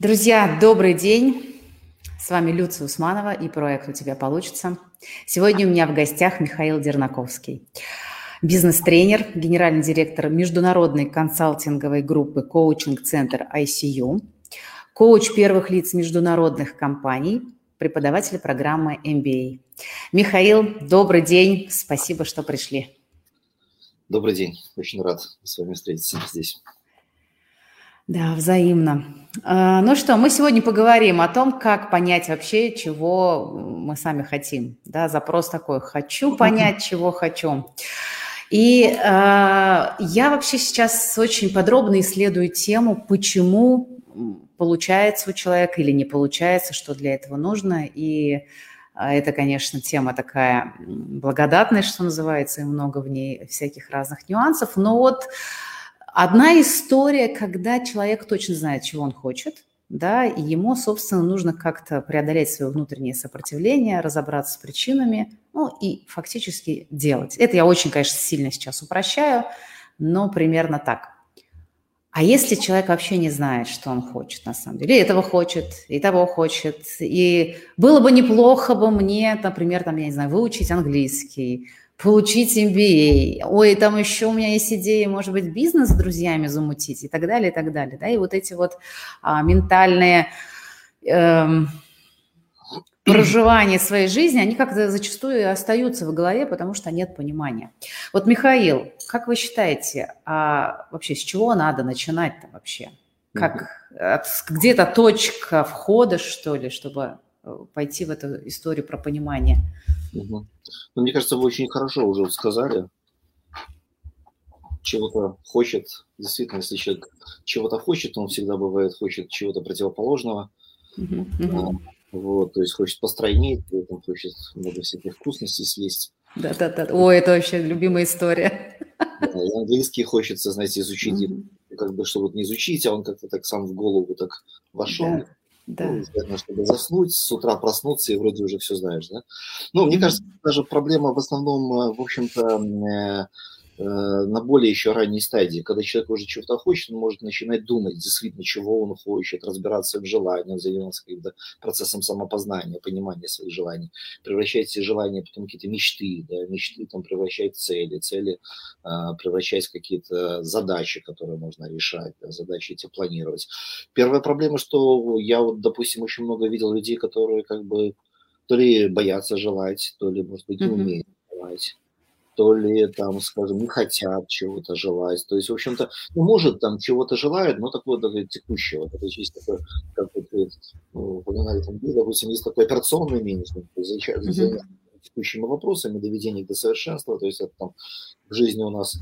Друзья, добрый день. С вами Люция Усманова и проект «У тебя получится». Сегодня у меня в гостях Михаил Дернаковский. Бизнес-тренер, генеральный директор международной консалтинговой группы коучинг-центр ICU, коуч первых лиц международных компаний, преподаватель программы MBA. Михаил, добрый день. Спасибо, что пришли. Добрый день. Очень рад с вами встретиться здесь. Да, взаимно. А, ну что, мы сегодня поговорим о том, как понять вообще, чего мы сами хотим. Да, запрос такой «хочу понять, чего хочу». И э, я вообще сейчас очень подробно исследую тему, почему получается у человека или не получается, что для этого нужно. И это, конечно, тема такая благодатная, что называется, и много в ней всяких разных нюансов. Но вот Одна история, когда человек точно знает, чего он хочет, да, и ему, собственно, нужно как-то преодолеть свое внутреннее сопротивление, разобраться с причинами, ну и фактически делать. Это я очень, конечно, сильно сейчас упрощаю, но примерно так. А если человек вообще не знает, что он хочет на самом деле, и этого хочет, и того хочет, и было бы неплохо бы мне, например, там, я не знаю, выучить английский, получить MBA, ой, там еще у меня есть идея, может быть, бизнес с друзьями замутить и так далее, и так далее. Да? И вот эти вот а, ментальные эм, проживания своей жизни, они как-то зачастую остаются в голове, потому что нет понимания. Вот, Михаил, как вы считаете, а вообще с чего надо начинать-то вообще? Как, где-то точка входа, что ли, чтобы э, пойти в эту историю про понимание? Угу. Ну, мне кажется, вы очень хорошо уже сказали. Чего-то хочет, действительно, если человек чего-то хочет, он всегда бывает хочет чего-то противоположного. Uh-huh, Вот, то есть хочет постройнее, при этом хочет много всяких вкусностей съесть. Да-да-да. О, это вообще любимая история. Да, и английский хочется, знаете, изучить, mm-hmm. как бы, чтобы не изучить, а он как-то так сам в голову так вошел. Да. Да. Ну, чтобы заснуть, с утра проснуться и вроде уже все знаешь, да? Ну, мне кажется, даже проблема в основном, э, в общем-то, э, на более еще ранней стадии, когда человек уже чего-то хочет, он может начинать думать действительно, чего он хочет, разбираться в желаниях, заниматься каким-то процессом самопознания, понимания своих желаний, превращать эти желания потом какие-то мечты, да, мечты там превращать в цели, цели э, превращать в какие-то задачи, которые можно решать, да, задачи эти планировать. Первая проблема, что я вот, допустим, очень много видел людей, которые как бы то ли боятся желать, то ли, может быть, не умеют желать то ли там, скажем, не хотят чего-то желать. То есть, в общем-то, ну, может, там чего-то желают, но такое даже текущего. Это есть такое, как вот, ну, упоминали, там, допустим, есть такой операционный менеджмент, то есть, mm-hmm. текущими вопросами, доведение до совершенства, то есть это там в жизни у нас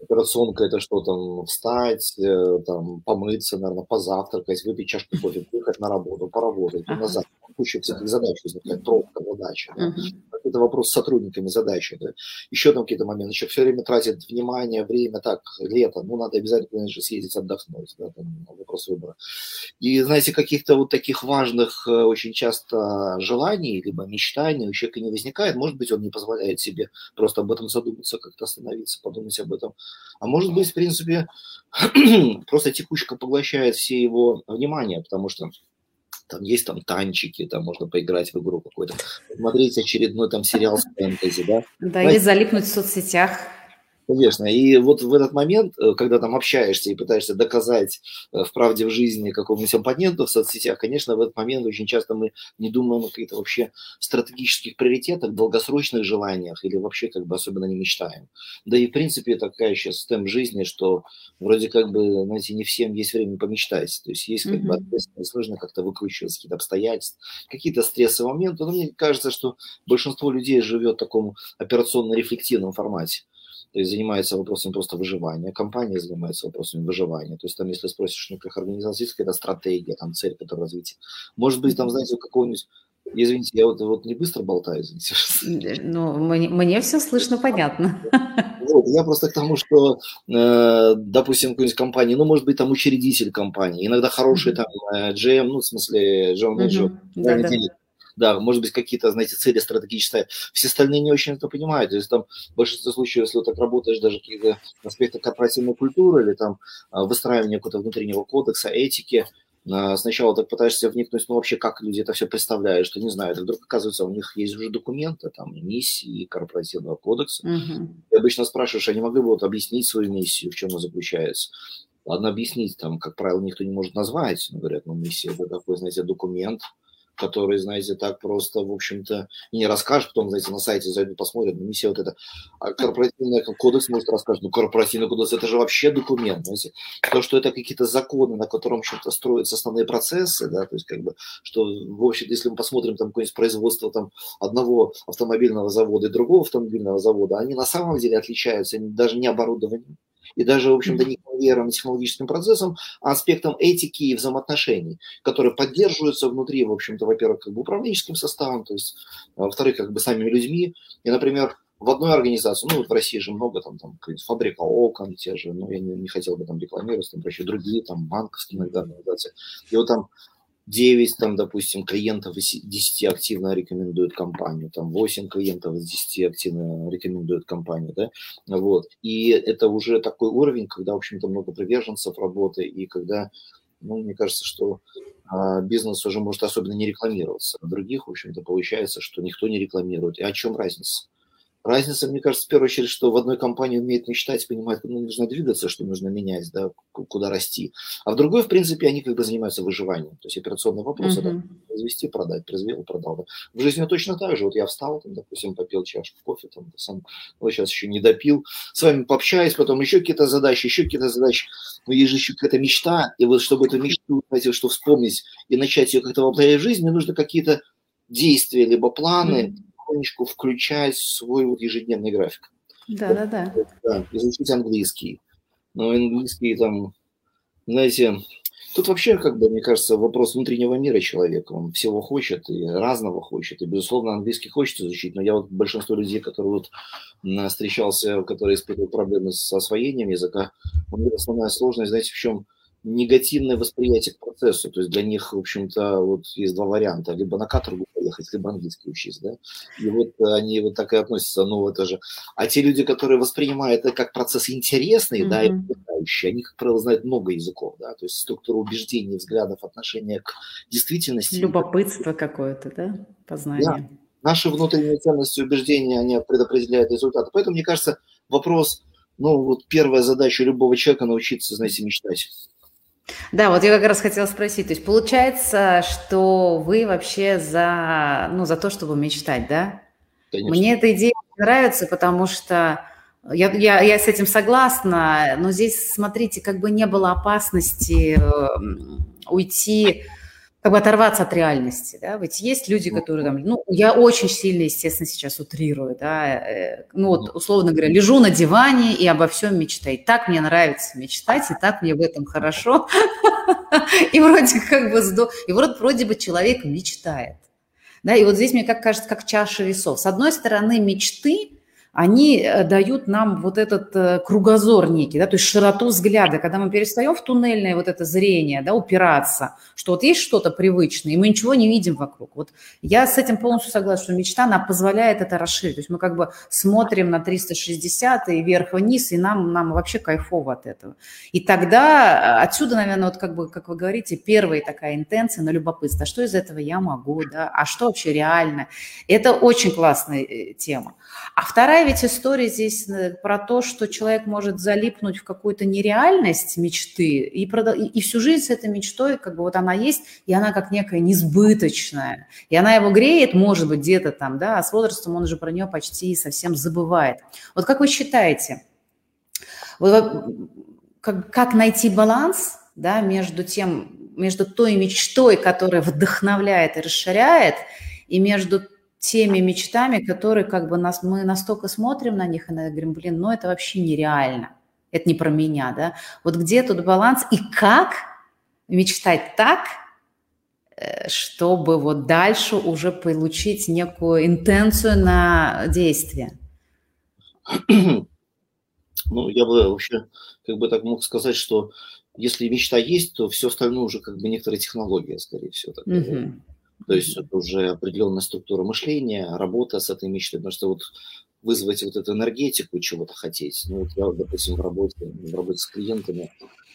операционка это что там, встать, э, там, помыться, наверное, позавтракать, выпить чашку кофе, выехать на работу, поработать, uh-huh. назад. Куча всяких задач возникает, пробка, задача. Да? Это вопрос с сотрудниками задачи. Да? Еще там какие-то моменты, еще все время тратит внимание, время, так, лето, ну, надо обязательно, конечно, съездить отдохнуть, да, там вопрос выбора. И, знаете, каких-то вот таких важных э, очень часто желаний, либо мечтаний у человека не возникает, может быть, он не позволяет себе просто об этом задуматься, как-то остановиться, подумать об этом. А может быть, в принципе, просто текучка поглощает все его внимание, потому что там есть там танчики, там можно поиграть в игру какой-то, смотреть очередной там сериал с фэнтези, да? Да, или залипнуть в соцсетях. Конечно. И вот в этот момент, э, когда там общаешься и пытаешься доказать э, в правде в жизни какому-нибудь оппоненту в соцсетях, конечно, в этот момент очень часто мы не думаем о каких-то вообще стратегических приоритетах, долгосрочных желаниях или вообще как бы особенно не мечтаем. Да и в принципе такая сейчас темп жизни, что вроде как бы, знаете, не всем есть время помечтать. То есть есть как mm-hmm. бы ответственность, нужно как-то выкручивать какие-то обстоятельства, какие-то стрессовые моменты. Но мне кажется, что большинство людей живет в таком операционно-рефлективном формате то есть занимается вопросами просто выживания, компания занимается вопросами выживания. То есть там, если спросишь некоторых организаций, есть какая-то стратегия, там цель, которая развития. Может быть, там, знаете, у какого-нибудь Извините, я вот, вот не быстро болтаю, извините. Ну, мне, мне все слышно, понятно. Вот, я просто к тому, что, э, допустим, какой-нибудь компании, ну, может быть, там учредитель компании, иногда хороший там э, GM, ну, в смысле, General Manager, uh-huh. да, да да, может быть, какие-то, знаете, цели стратегические. Все остальные не очень это понимают. То есть там в большинстве случаев, если вот так работаешь, даже какие-то аспекты корпоративной культуры или там а, выстраивание какого-то внутреннего кодекса, этики, а, сначала так пытаешься вникнуть, ну, вообще, как люди это все представляют, что не знают, и вдруг оказывается, у них есть уже документы, там, миссии корпоративного кодекса. Uh-huh. И обычно спрашиваешь, они могли бы вот объяснить свою миссию, в чем она заключается. Ладно, объяснить, там, как правило, никто не может назвать, говорят, ну, миссия – это такой, знаете, документ, который, знаете, так просто, в общем-то, не расскажешь, потом, знаете, на сайте зайдут, посмотрят, ну, миссия вот это. А корпоративный кодекс может рассказать, ну, корпоративный кодекс, это же вообще документ, знаете. То, что это какие-то законы, на котором, общем-то, строятся основные процессы, да, то есть, как бы, что, в общем-то, если мы посмотрим там какое-нибудь производство там одного автомобильного завода и другого автомобильного завода, они на самом деле отличаются даже не оборудованием, и даже, в общем-то, не конвейером, технологическим процессом, а аспектом этики и взаимоотношений, которые поддерживаются внутри, в общем-то, во-первых, как бы управленческим составом, то есть, а, во-вторых, как бы самими людьми. И, например, в одной организации, ну, вот в России же много, там, там, фабрика окон, те же, ну, я не, не хотел бы там рекламировать, там, вообще другие, там, банковские иногда организации. И вот там 9, там, допустим, клиентов из 10 активно рекомендуют компанию, там 8 клиентов из 10 активно рекомендуют компанию, да, вот. И это уже такой уровень, когда, в общем-то, много приверженцев работы, и когда, ну, мне кажется, что а, бизнес уже может особенно не рекламироваться. А других, в общем-то, получается, что никто не рекламирует. И о чем разница? Разница, мне кажется, в первую очередь, что в одной компании умеет мечтать, понимает, куда нужно двигаться, что нужно менять, да, куда расти. А в другой, в принципе, они как бы занимаются выживанием. То есть операционный вопрос uh-huh. это произвести, продать, произвел, продал. Да. В жизни точно так же. Вот я встал, там, допустим, попил чашку кофе, там, сам, вот сейчас еще не допил, с вами пообщаюсь, потом еще какие-то задачи, еще какие-то задачи. Но есть же еще какая-то мечта, и вот чтобы эту мечту, знаете, что вспомнить и начать ее как-то воплощать в жизнь, мне нужно какие-то действия, либо планы, mm-hmm потихонечку включать в свой вот ежедневный график. Да, да, да. да. Изучить английский. Но английский там, знаете, тут вообще, как бы, мне кажется, вопрос внутреннего мира человека. Он всего хочет и разного хочет. И, безусловно, английский хочет изучить. Но я вот большинство людей, которые вот встречался, которые испытывают проблемы с освоением языка, у них основная сложность, знаете, в чем? Негативное восприятие к процессу. То есть для них, в общем-то, вот есть два варианта. Либо на каторгу поехать, либо английский учить, да. И вот они вот так и относятся, ну, это же. А те люди, которые воспринимают это как процесс интересный, mm-hmm. да, и увлекающий, они, как правило, знают много языков, да, то есть структуру убеждений, взглядов, отношения к действительности. Любопытство какое-то, да, познание. Да. Наши внутренние ценности и убеждения, они предопределяют результаты. Поэтому, мне кажется, вопрос, ну, вот первая задача любого человека научиться, знаете, мечтать. Да, вот я как раз хотела спросить, то есть получается, что вы вообще за, ну, за то, чтобы мечтать, да? Конечно. Мне эта идея нравится, потому что я, я, я с этим согласна, но здесь, смотрите, как бы не было опасности уйти как бы оторваться от реальности, да, ведь есть люди, которые там, ну, я очень сильно, естественно, сейчас утрирую, да, э, ну, вот, условно говоря, лежу на диване и обо всем мечтаю. Так мне нравится мечтать, и так мне в этом хорошо, и вроде как бы, и вроде, вроде бы человек мечтает, да, и вот здесь мне как кажется, как чаша весов. С одной стороны, мечты – они э, дают нам вот этот э, кругозор некий, да, то есть широту взгляда, когда мы перестаем в туннельное вот это зрение, да, упираться, что вот есть что-то привычное, и мы ничего не видим вокруг. Вот я с этим полностью согласна, что мечта, она позволяет это расширить. То есть мы как бы смотрим на 360 и вверх-вниз, и нам, нам вообще кайфово от этого. И тогда э, отсюда, наверное, вот как бы, как вы говорите, первая такая интенция на любопытство. А что из этого я могу, да, а что вообще реально? Это очень классная тема. А вторая ведь история здесь э, про то, что человек может залипнуть в какую-то нереальность мечты и, продал... и всю жизнь с этой мечтой, как бы вот она есть, и она как некая несбыточная. И она его греет, может быть, где-то там, да, а с возрастом он уже про нее почти совсем забывает. Вот как вы считаете, как, как найти баланс да, между тем, между той мечтой, которая вдохновляет и расширяет, и между теми мечтами, которые как бы нас, мы настолько смотрим на них и говорим, блин, ну это вообще нереально, это не про меня, да. Вот где тут баланс и как мечтать так, э, чтобы вот дальше уже получить некую интенцию на действие? Ну, я бы вообще как бы так мог сказать, что если мечта есть, то все остальное уже как бы некоторая технология, скорее всего. Такая, угу. То есть это уже определенная структура мышления, работа с этой мечтой, потому что вот вызвать вот эту энергетику чего-то хотеть. Ну, вот я, допустим, в работе, в работе с клиентами,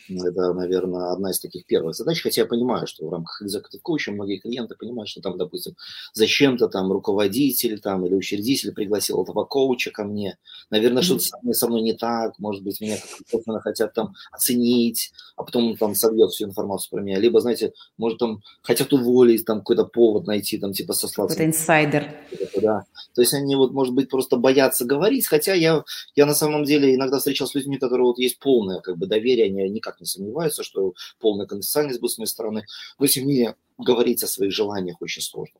Это, наверное, одна из таких первых задач, хотя я понимаю, что в рамках executive коуча многие клиенты понимают, что там, допустим, зачем-то там руководитель там, или учредитель пригласил этого коуча ко мне. Наверное, mm-hmm. что-то со мной, со мной не так, может быть, меня как-то хотят там оценить, а потом там собьет всю информацию про меня. Либо, знаете, может там хотят уволить, там какой-то повод найти, там типа сослаться. Это инсайдер. Да. То есть они вот, может быть, просто боятся говорить, хотя я, я на самом деле иногда встречался с людьми, которые вот есть полное как бы доверие, они никак не сомневаются, что полная конфиденциальность будет с моей стороны, но тем не менее говорить о своих желаниях очень сложно.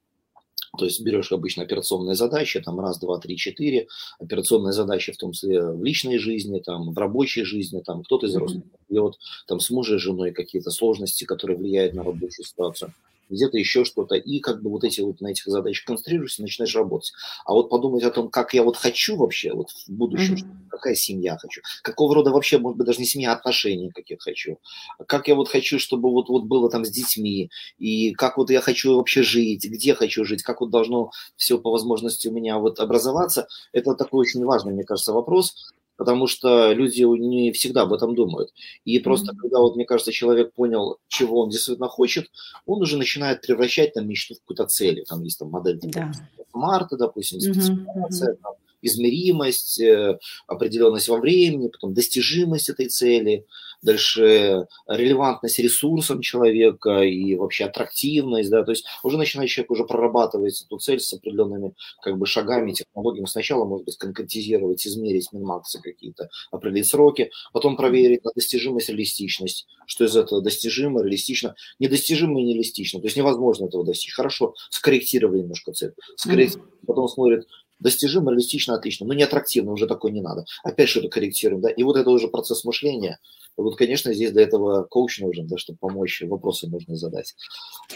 То есть берешь обычно операционные задачи, там раз, два, три, четыре, операционные задачи в том числе в личной жизни, там, в рабочей жизни, там, кто-то из родственников mm-hmm. там, с мужем, женой какие-то сложности, которые влияют на рабочую ситуацию где-то еще что-то, и как бы вот эти вот на этих задачах концентрируешься и начинаешь работать. А вот подумать о том, как я вот хочу вообще вот в будущем, mm-hmm. какая семья хочу, какого рода вообще, может быть, даже не семья, а отношения какие хочу, как я вот хочу, чтобы вот, вот было там с детьми, и как вот я хочу вообще жить, где хочу жить, как вот должно все по возможности у меня вот образоваться, это такой очень важный, мне кажется, вопрос, потому что люди не всегда об этом думают. И просто mm-hmm. когда, вот, мне кажется, человек понял, чего он действительно хочет, он уже начинает превращать там мечту в какую-то цель. Там есть там модель да. Марта, допустим, спецификация, mm-hmm. там, измеримость, э, определенность во времени, потом достижимость этой цели – дальше релевантность ресурсам человека и вообще аттрактивность, да, то есть уже начинает человек уже прорабатывать эту цель с определенными как бы шагами, технологиями. Сначала, может быть, конкретизировать, измерить минмаксы какие-то, определить сроки, потом проверить на достижимость, реалистичность, что из этого достижимо, реалистично, недостижимо и нереалистично, то есть невозможно этого достичь. Хорошо, скорректировали немножко цель, скорректировали, потом смотрит, достижимо, реалистично, отлично, но не аттрактивно, уже такое не надо. Опять что-то корректируем, да, и вот это уже процесс мышления, вот, конечно, здесь до этого коуч нужен, да, чтобы помочь, вопросы нужно задать.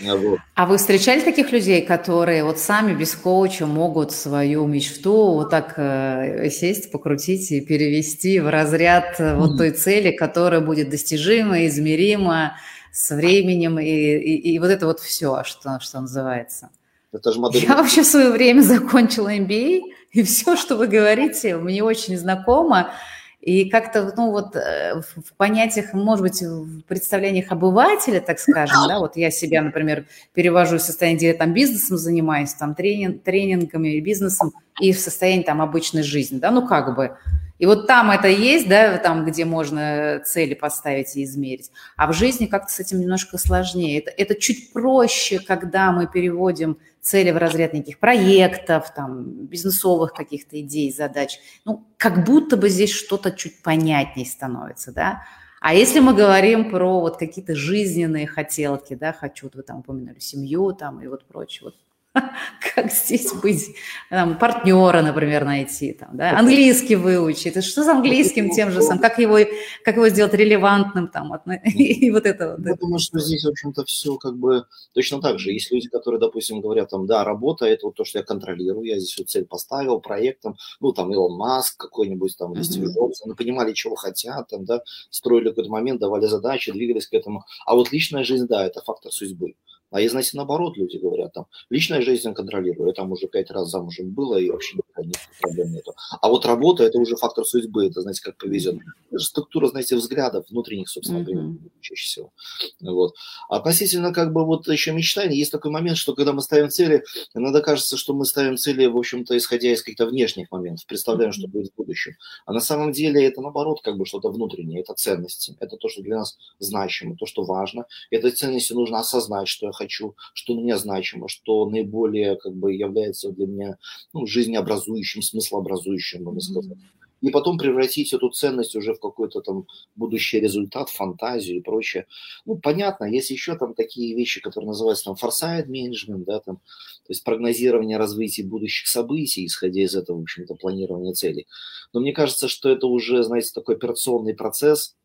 А, вот. А вы встречали таких людей, которые вот сами без коуча могут свою мечту вот так э, сесть, покрутить и перевести в разряд mm-hmm. вот той цели, которая будет достижима, измерима с временем и, и, и вот это вот все, что, что называется. Это же модель... Я вообще в свое время закончила MBA, и все, что вы говорите, мне очень знакомо. И как-то, ну вот э, в понятиях, может быть, в представлениях обывателя, так скажем, да, вот я себя, например, перевожу в состояние, где я там бизнесом занимаюсь, там тренинг, тренингами, бизнесом, и в состоянии там обычной жизни, да, ну как бы. И вот там это есть, да, там, где можно цели поставить и измерить. А в жизни как-то с этим немножко сложнее. Это, это чуть проще, когда мы переводим цели в разряд неких проектов, там, бизнесовых каких-то идей, задач. Ну, как будто бы здесь что-то чуть понятнее становится, да. А если мы говорим про вот какие-то жизненные хотелки, да, хочу, вот вы там упомянули семью там и вот прочее, вот как здесь быть, там, партнера, например, найти, там, да? английский выучить, что с английским тем же самым, как его, как его сделать релевантным, там, и вот это вот. Я думаю, что здесь, в общем-то, все как бы точно так же. Есть люди, которые, допустим, говорят, там, да, работа – это вот то, что я контролирую, я здесь вот цель поставил, проектом, ну, там, Илон Маск какой-нибудь, там, или Стив Джобс, они понимали, чего хотят, там, да, строили какой-то момент, давали задачи, двигались к этому. А вот личная жизнь, да, это фактор судьбы. А знаете, наоборот, люди говорят, там, личная жизнь контролирую, я там уже пять раз замужем было, и вообще никаких проблем нету. А вот работа – это уже фактор судьбы, это, знаете, как повезет. Это структура, знаете, взглядов внутренних, собственно, mm-hmm. чаще всего. Вот. Относительно, как бы, вот еще мечтаний, есть такой момент, что когда мы ставим цели, иногда кажется, что мы ставим цели, в общем-то, исходя из каких-то внешних моментов, представляем, mm-hmm. что будет в будущем. А на самом деле это, наоборот, как бы что-то внутреннее, это ценности, это то, что для нас значимо, то, что важно. Этой ценности нужно осознать, что я хочу, что для меня значимо, что наиболее как бы является для меня ну, жизнеобразующим, смыслообразующим, можно сказать. И потом превратить эту ценность уже в какой-то там будущий результат, фантазию и прочее. Ну, понятно, есть еще там такие вещи, которые называются там foresight management, да, там, то есть прогнозирование развития будущих событий, исходя из этого, в общем-то, планирования целей. Но мне кажется, что это уже, знаете, такой операционный процесс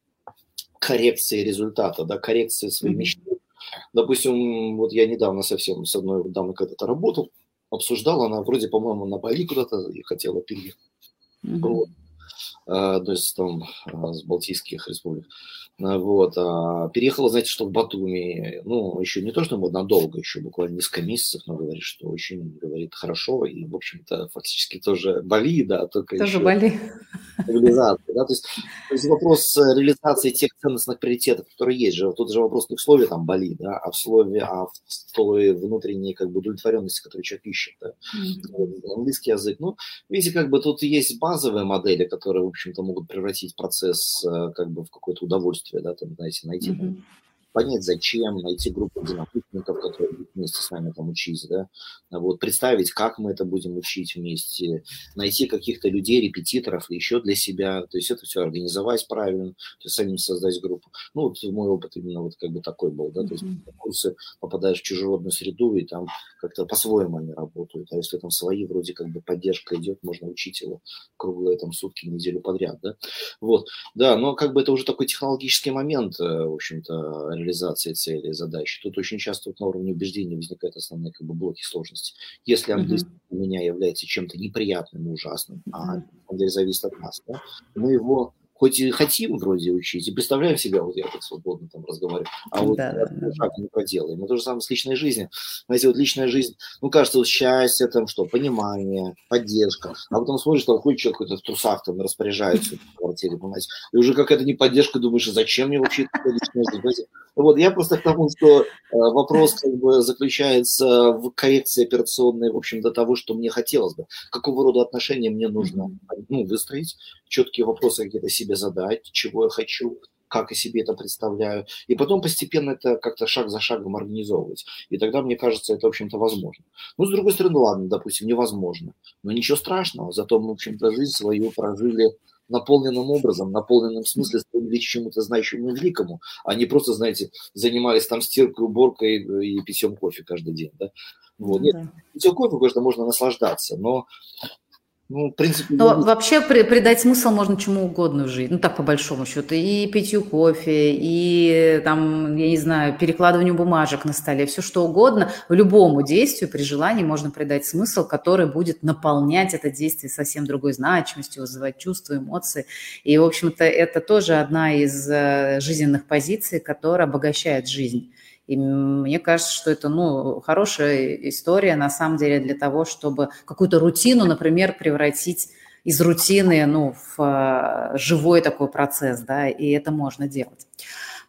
коррекции результата, да, коррекции своей мечты, Допустим, вот я недавно совсем с одной дамой когда-то работал, обсуждал, она вроде, по-моему, на Бали куда-то хотела переехать. Mm-hmm. Вот. А, то есть там а, с Балтийских республик. А, вот. Переехала, знаете, что в Батуми, ну, еще не то, что надолго, еще буквально несколько месяцев, но говорит, что очень, говорит, хорошо, и, в общем-то, фактически тоже Бали, да, только Тоже еще... Бали. цивилизации. Да? То, есть, то есть вопрос реализации тех ценностных приоритетов, которые есть же. Тут же вопрос не в слове там боли, да, а в слове, а в той внутренней как бы удовлетворенности, которую человек ищет. Да? Mm-hmm. Английский язык. Ну, видите, как бы тут есть базовые модели, которые, в общем-то, могут превратить процесс э, как бы в какое-то удовольствие, да, там, знаете, найти mm-hmm понять, зачем, найти группу единомышленников, которые будут вместе с нами там учить, да, вот, представить, как мы это будем учить вместе, найти каких-то людей, репетиторов еще для себя, то есть это все организовать правильно, то есть самим создать группу. Ну, вот мой опыт именно вот как бы такой был, да, то есть mm-hmm. курсы попадаешь в чужеродную среду, и там как-то по-своему они работают, а если там свои, вроде как бы поддержка идет, можно учить его круглые там сутки, неделю подряд, да, вот, да, но как бы это уже такой технологический момент, э, в общем-то, реализации цели и задачи. Тут очень часто вот на уровне убеждения возникают основные как бы, блоки сложности. Если английский mm-hmm. для меня является чем-то неприятным и ужасным, mm-hmm. а деле зависит от нас, да, мы его хоть и хотим вроде учить, и представляем себя, вот я так свободно там разговариваю, а вот да, да, шаг не проделаем. И то же самое с личной жизнью. Знаете, вот личная жизнь, ну, кажется, вот счастье, там что, понимание, поддержка. А потом смотришь, там ходит человек какой-то в трусах, там распоряжается в квартире, понимаете. И уже какая-то не поддержка, думаешь, а зачем мне вообще это личная жизнь? Вот, я просто к тому, что э, вопрос как бы заключается в коррекции операционной, в общем, до того, что мне хотелось бы. Какого рода отношения мне нужно ну, выстроить, четкие вопросы какие-то себе задать, чего я хочу, как я себе это представляю, и потом постепенно это как-то шаг за шагом организовывать. И тогда, мне кажется, это, в общем-то, возможно. Ну, с другой стороны, ладно, допустим, невозможно. Но ничего страшного, зато мы, в общем-то, жизнь свою прожили наполненным образом, наполненным смысле стремились чему-то значимому и великому, а не просто, знаете, занимались там стиркой, уборкой и питьем кофе каждый день, да. Вот. Ну, Нет, да. питьем кофе, конечно, можно наслаждаться, но ну, в принципе... Но я... вообще при, придать смысл можно чему угодно в жизни, ну так по большому счету, и питью кофе, и там, я не знаю, перекладыванию бумажек на столе, все что угодно, любому действию при желании можно придать смысл, который будет наполнять это действие совсем другой значимостью, вызывать чувства, эмоции. И, в общем-то, это тоже одна из э, жизненных позиций, которая обогащает жизнь. И мне кажется, что это ну, хорошая история на самом деле для того, чтобы какую-то рутину, например, превратить из рутины ну, в э, живой такой процесс, да, и это можно делать.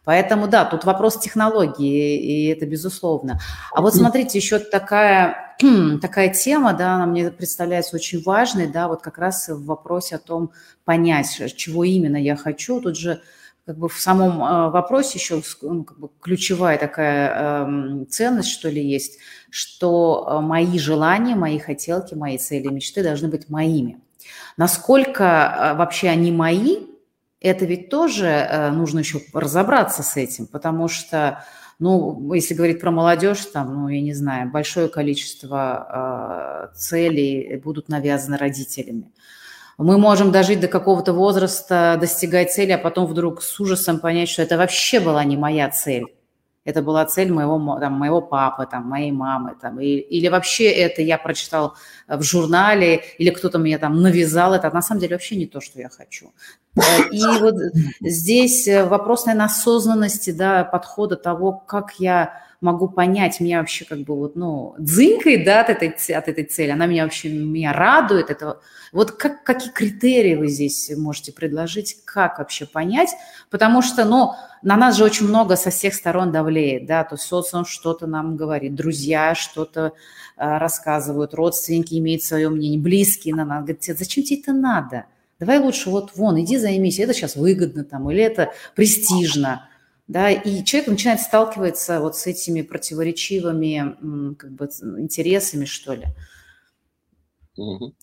Поэтому, да, тут вопрос технологии, и это безусловно. А вот смотрите, еще такая, такая тема, да, она мне представляется очень важной, да, вот как раз в вопросе о том понять, чего именно я хочу. Тут же как бы в самом а, вопросе еще ну, как бы ключевая такая э, ценность, что ли, есть, что а, мои желания, мои хотелки, мои цели, мечты должны быть моими. Насколько вообще они мои, это ведь тоже э, нужно еще разобраться с этим, потому что, ну, если говорить про молодежь, там, ну, я не знаю, большое количество э, целей будут навязаны родителями. Мы можем дожить до какого-то возраста, достигать цели, а потом вдруг с ужасом понять, что это вообще была не моя цель. Это была цель моего, там, моего папы, там, моей мамы. Там, и, или вообще это я прочитал в журнале, или кто-то мне там навязал это. На самом деле вообще не то, что я хочу. И вот здесь вопрос, наверное, осознанности, да, подхода того, как я могу понять, меня вообще как бы вот, ну, дзынькает, да, от этой, от этой цели, она меня вообще, меня радует, это вот как, какие критерии вы здесь можете предложить, как вообще понять, потому что, ну, на нас же очень много со всех сторон давлеет, да, то есть социум что-то нам говорит, друзья что-то э, рассказывают, родственники имеют свое мнение, близкие на нас, говорят, зачем тебе это надо? Давай лучше вот вон, иди займись, это сейчас выгодно там, или это престижно да, и человек начинает сталкиваться вот с этими противоречивыми как бы, интересами, что ли. Угу.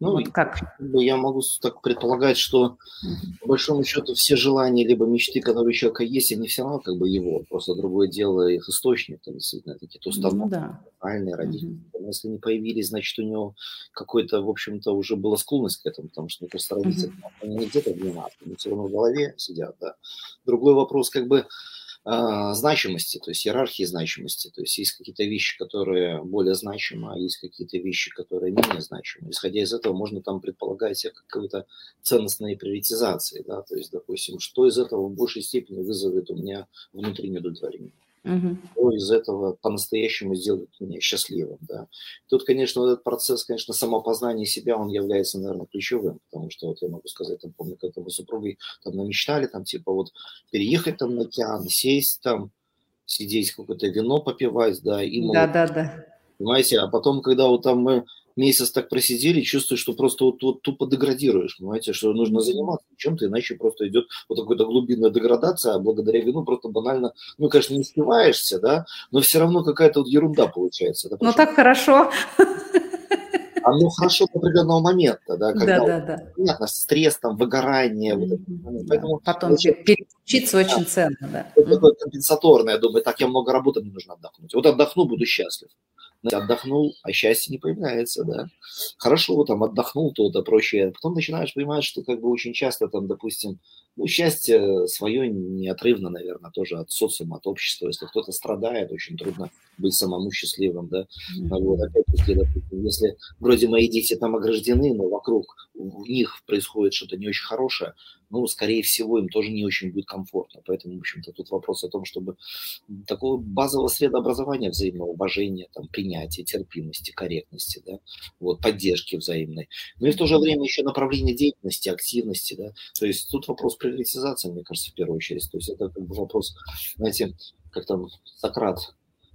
Ну, как? Я могу так предполагать, что по большому счету все желания либо мечты, которые у человека есть, они все равно как бы его. Просто другое дело их источник, там, действительно, такие установки, ну, да. правильные родители. Угу. Если не появились, значит, у него какой-то, в общем-то, уже была склонность к этому, потому что, мне кажется, родители, угу. они не где-то в они все равно в голове сидят, да. Другой вопрос, как бы, значимости, то есть иерархии значимости. То есть есть какие-то вещи, которые более значимы, а есть какие-то вещи, которые менее значимы. Исходя из этого можно там предполагать какую-то ценностные приоритизации. Да? То есть, допустим, что из этого в большей степени вызовет у меня внутреннее удовлетворение. Угу. из этого по-настоящему сделает меня счастливым, да. Тут, конечно, вот этот процесс, конечно, самопознания себя, он является, наверное, ключевым, потому что вот я могу сказать, там, помню, когда мы с супругой там намечтали, там, типа, вот, переехать там на океан, сесть там, сидеть, какое-то вино попивать, да, и мы... Да, да, да. Понимаете, а потом, когда вот там мы месяц так просидели, чувствуешь, что просто вот, вот тупо деградируешь, понимаете, что нужно заниматься чем-то, иначе просто идет вот какая-то глубинная деградация, а благодаря вину просто банально, ну, конечно, не успеваешься, да, но все равно какая-то вот ерунда получается. Да, ну, так хорошо. Оно хорошо до определенного момента, да, когда, да, да, да. понятно, стресс, там, выгорание. Mm-hmm. Вот это, Поэтому Потом очень, переключиться очень да, ценно, да. Это такое компенсаторное, я думаю, так, я много работы, мне нужно отдохнуть. Вот отдохну, буду счастлив отдохнул, а счастье не появляется, да. Хорошо, там отдохнул, то-то прочее. Потом начинаешь понимать, что как бы очень часто там, допустим, ну, счастье свое неотрывно, наверное, тоже от социума, от общества. Если кто-то страдает, очень трудно быть самому счастливым, да. Mm-hmm. Вот, опять-таки, допустим, если вроде мои дети там ограждены, но вокруг у них происходит что-то не очень хорошее, ну, скорее всего, им тоже не очень будет комфортно. Поэтому, в общем-то, тут вопрос о том, чтобы такого базового средообразования, взаимного уважения, там, принятия, терпимости, корректности, да, вот, поддержки взаимной. Но и в то же время еще направление деятельности, активности, да. То есть тут вопрос приоритизации, мне кажется, в первую очередь. То есть это как бы вопрос, знаете, как там Сократ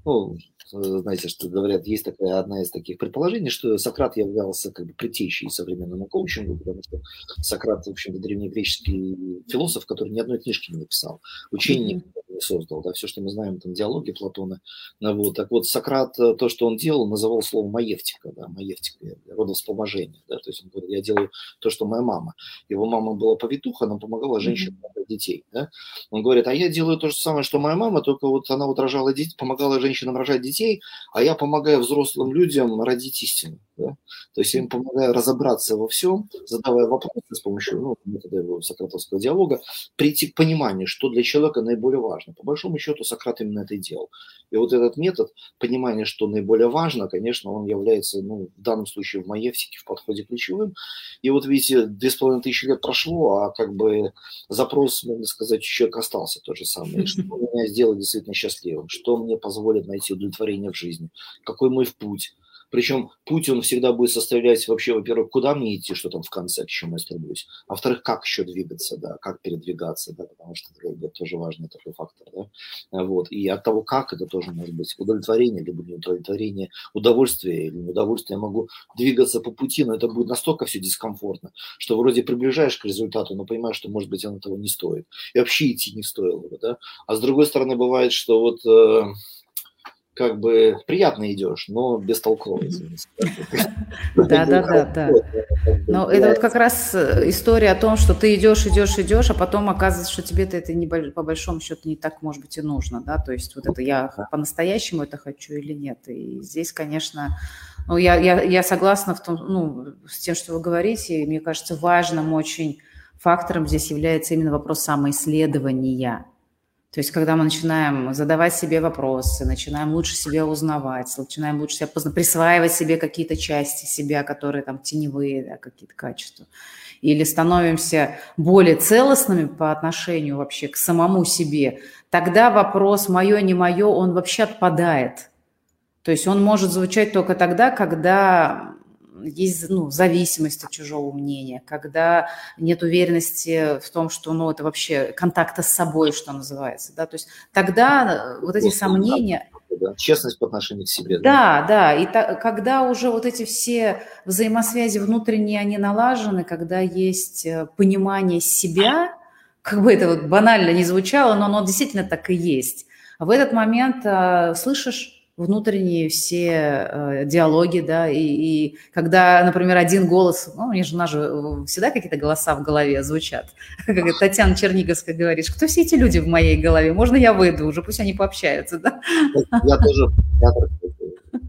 ну, знаете, что говорят, есть такая одна из таких предположений, что Сократ являлся как бы предтечей современному коучингу, потому что Сократ, в общем-то, древнегреческий философ, который ни одной книжки не написал, учение mm-hmm. не создал, да, все, что мы знаем, там, диалоги Платона, ну, вот, так вот, Сократ, э, то, что он делал, называл слово маевтика, да, маевтика, родовспоможение, да, то есть он говорит, я делаю то, что моя мама. Его мама была повитуха, она помогала женщинам mm-hmm. Детей, да, он говорит, а я делаю то же самое, что моя мама, только вот она вот рожала детей, помогала женщинам рожать детей, а я помогаю взрослым людям родить истину. Да? То есть я им помогаю разобраться во всем, задавая вопросы с помощью ну, метода его сократовского диалога, прийти к пониманию, что для человека наиболее важно. По большому счету Сократ именно это и делал. И вот этот метод понимания, что наиболее важно, конечно, он является, ну, в данном случае в Маевсике в подходе ключевым. И вот видите, две с половиной тысячи лет прошло, а как бы запрос, можно сказать, человек остался тот же самый. Что меня сделает действительно счастливым, что мне позволит найти удовлетворение в жизни, какой мой путь, причем путь он всегда будет составлять вообще, во-первых, куда мне идти, что там в конце, к чему я стремлюсь. А во-вторых, как еще двигаться, да, как передвигаться, да, потому что это, тоже важный такой фактор, да. Вот. И от того, как это тоже может быть удовлетворение, либо не удовлетворение, удовольствие или неудовольствие. Я могу двигаться по пути, но это будет настолько все дискомфортно, что вроде приближаешь к результату, но понимаешь, что, может быть, оно того не стоит. И вообще идти не стоило бы, да. А с другой стороны, бывает, что вот э, как бы приятно идешь, но бестолково. Да, да, да, да. Но это вот как раз э, история о том, что ты идешь, идешь, идешь, а потом оказывается, что тебе это не по большому счету не так, может быть, и нужно, да, то есть вот это я по-настоящему это хочу или нет. И здесь, конечно, ну, я, я, я согласна в том, ну, с тем, что вы говорите, и мне кажется, важным очень фактором здесь является именно вопрос самоисследования – то есть, когда мы начинаем задавать себе вопросы, начинаем лучше себя узнавать, начинаем лучше себя познавать, присваивать себе какие-то части себя, которые там теневые, да, какие-то качества, или становимся более целостными по отношению вообще к самому себе, тогда вопрос «моё, не мое», он вообще отпадает. То есть он может звучать только тогда, когда есть ну, зависимость от чужого мнения, когда нет уверенности в том, что ну, это вообще контакта с собой, что называется. Да? То есть тогда вот эти Просто, сомнения... Да, честность по отношению к себе. Да, да, да. и та, когда уже вот эти все взаимосвязи внутренние, они налажены, когда есть э, понимание себя, как бы это вот банально не звучало, но оно действительно так и есть. В этот момент э, слышишь внутренние все э, диалоги, да, и, и когда, например, один голос, ну, у них же, у нас же э, всегда какие-то голоса в голове звучат, как Татьяна Черниговская говорит, кто все эти люди в моей голове, можно я выйду уже, пусть они пообщаются, да? Я тоже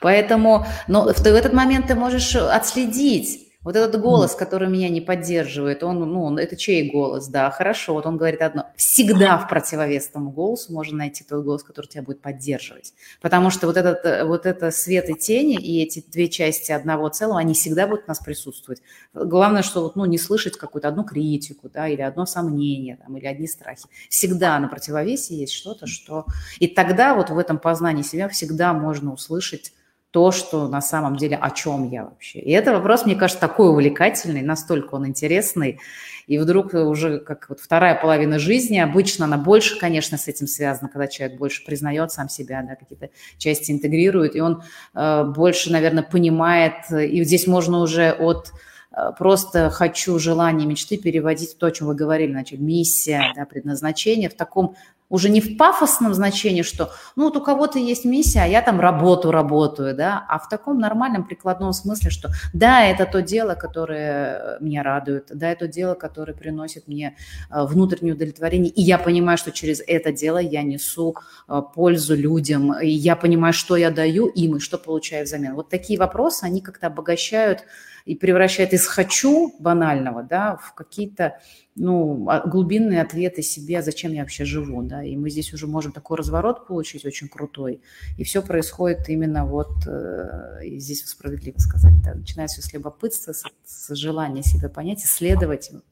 Поэтому, но в этот момент ты можешь отследить, Вот этот голос, который меня не поддерживает, он, ну, это чей голос, да, хорошо, вот он говорит одно. Всегда в противовес тому голосу можно найти тот голос, который тебя будет поддерживать. Потому что вот, этот, э, вот это свет и тени, и эти две части одного целого, они всегда будут у нас присутствовать. Главное, что вот, ну, не слышать какую-то одну критику, да, или одно сомнение, там, или одни страхи. Всегда на противовесе есть что-то, что... И тогда вот в этом познании себя всегда можно услышать то, что на самом деле, о чем я вообще. И это вопрос, мне кажется, такой увлекательный, настолько он интересный. И вдруг уже как вот вторая половина жизни, обычно она больше, конечно, с этим связана, когда человек больше признает сам себя, да, какие-то части интегрирует, и он э, больше, наверное, понимает, и здесь можно уже от э, просто хочу, желание, мечты переводить то, о чем вы говорили, значит, миссия, да, предназначение в таком уже не в пафосном значении, что ну вот у кого-то есть миссия, а я там работу работаю, да, а в таком нормальном прикладном смысле, что да, это то дело, которое меня радует, да, это то дело, которое приносит мне э, внутреннее удовлетворение, и я понимаю, что через это дело я несу э, пользу людям, и я понимаю, что я даю им и что получаю взамен. Вот такие вопросы, они как-то обогащают и превращают из «хочу» банального, да, в какие-то ну, а, глубинные ответы себе, зачем я вообще живу, да, и мы здесь уже можем такой разворот получить очень крутой, и все происходит именно вот, э, и здесь справедливо сказать, да, начинается с любопытства, с, с желания себя понять, исследовать, вот,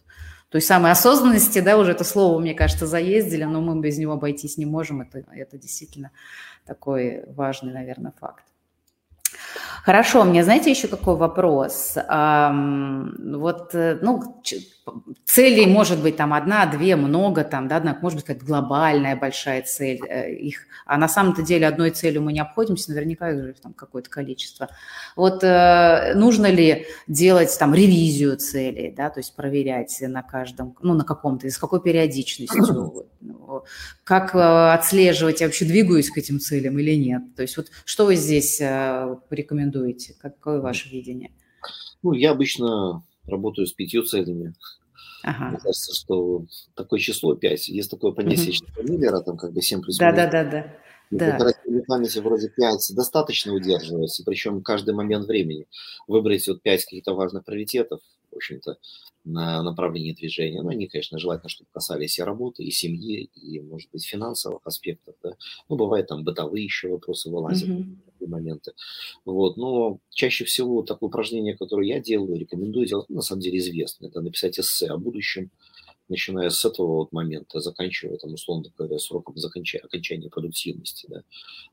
той самой осознанности, да, уже это слово, мне кажется, заездили, но мы без него обойтись не можем, это, это действительно такой важный, наверное, факт. Хорошо, меня, знаете, еще какой вопрос? Вот, э, ну, целей может быть там одна, две, много там, да, однако может быть какая-то глобальная большая цель э, их, а на самом-то деле одной целью мы не обходимся, наверняка их там какое-то количество. Вот э, нужно ли делать там ревизию целей, да, то есть проверять на каждом, ну, на каком-то, с какой периодичностью, как отслеживать, я вообще двигаюсь к этим целям или нет, то есть вот что вы здесь порекомендуете, какое ваше видение? Ну, я обычно работаю с пятью целями. Ага. Мне кажется, что такое число 5. Есть такое понятие угу. Миллера, там как бы 7 плюс Да, да, да, да. Да. Оперативной памяти вроде 5 достаточно удерживается, причем каждый момент времени. Выбрать вот 5 каких-то важных приоритетов, в общем-то, на направлении движения. Ну, они, конечно, желательно, чтобы касались и работы, и семьи, и, может быть, финансовых аспектов. Да? Ну, бывает там бытовые еще вопросы вылазят. Mm-hmm моменты. Вот. Но чаще всего такое упражнение, которое я делаю, рекомендую делать, на самом деле известно. Это написать эссе о будущем, начиная с этого вот момента, заканчивая, там, условно говоря, сроком окончания, окончания продуктивности. Да.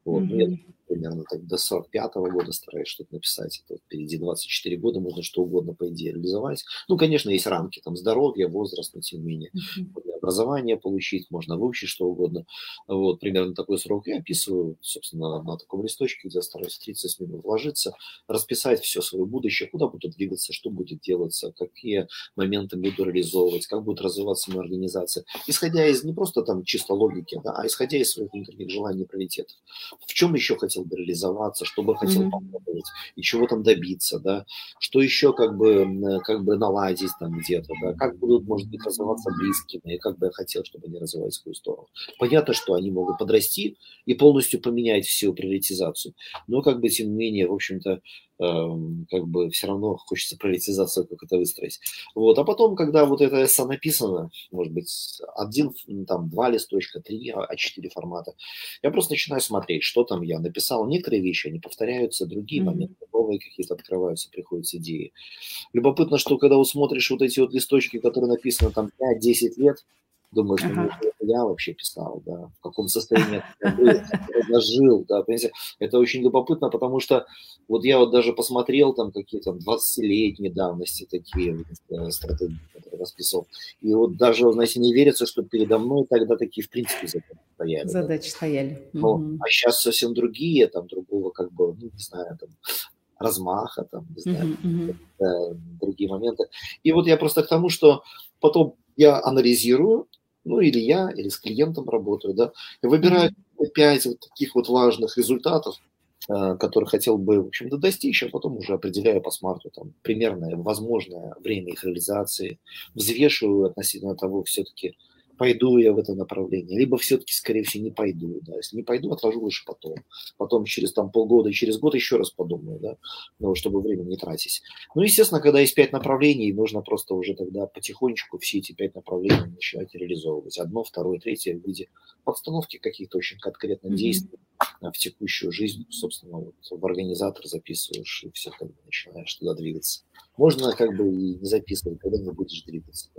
Вот. Mm-hmm. Примерно так до 45-го года стараюсь что-то написать. Это вот впереди 24 года, можно что угодно, по идее, реализовать. Ну, конечно, есть рамки, там, здоровье, возраст, но тем не менее. Mm-hmm. Образование получить, можно выучить что угодно. Вот, примерно такой срок я описываю, собственно, на таком листочке, где стараюсь 30 минут вложиться, расписать все свое будущее, куда буду двигаться, что будет делаться, какие моменты буду реализовывать, как будет развиваться моя организация. Исходя из не просто там чисто логики, да, а исходя из своих внутренних желаний и приоритетов. В чем еще хотел хотел бы реализоваться, что бы хотел mm-hmm. попробовать, и чего там добиться, да, что еще как бы, как бы наладить там где-то, да, как будут, может быть, развиваться близкими, и как бы я хотел, чтобы они развивались в свою сторону. Понятно, что они могут подрасти и полностью поменять всю приоритизацию, но как бы, тем не менее, в общем-то, как бы все равно хочется приоритизацию как это выстроить. Вот. А потом, когда вот это эссе написано, может быть, один, там, два листочка, три, а четыре формата, я просто начинаю смотреть, что там я написал. Некоторые вещи, они повторяются, другие mm-hmm. моменты новые какие-то открываются, приходят идеи. Любопытно, что когда вот смотришь вот эти вот листочки, которые написаны там 5-10 лет, Думаешь, ага. ну, я вообще писал, да, в каком состоянии я жил, да, понимаете, это очень любопытно, потому что вот я вот даже посмотрел там какие-то 20-летние давности такие э, стратегии, которые расписал, и вот даже, знаете, не верится, что передо мной тогда такие, в принципе, задачи стояли. Задачи да. стояли. Но, угу. А сейчас совсем другие, там, другого, как бы, ну, не знаю, там, размаха, там, не знаю, uh-huh, uh-huh. другие моменты. И вот я просто к тому, что потом я анализирую, ну или я, или с клиентом работаю, да, и выбираю пять вот таких вот важных результатов, э, которые хотел бы, в общем-то, достичь, а потом уже определяю по смарту там примерное возможное время их реализации, взвешиваю относительно того, все-таки пойду я в это направление, либо все-таки, скорее всего, не пойду, да, если не пойду, отложу лучше потом, потом через там полгода, через год еще раз подумаю, да, ну, чтобы время не тратить. Ну, естественно, когда есть пять направлений, нужно просто уже тогда потихонечку все эти пять направлений начинать реализовывать, одно, второе, третье в виде подстановки каких-то очень конкретных mm-hmm. действий в текущую жизнь, собственно, вот в организатор записываешь, и все как бы начинаешь туда двигаться. Можно как бы и не записывать, когда не будешь двигаться.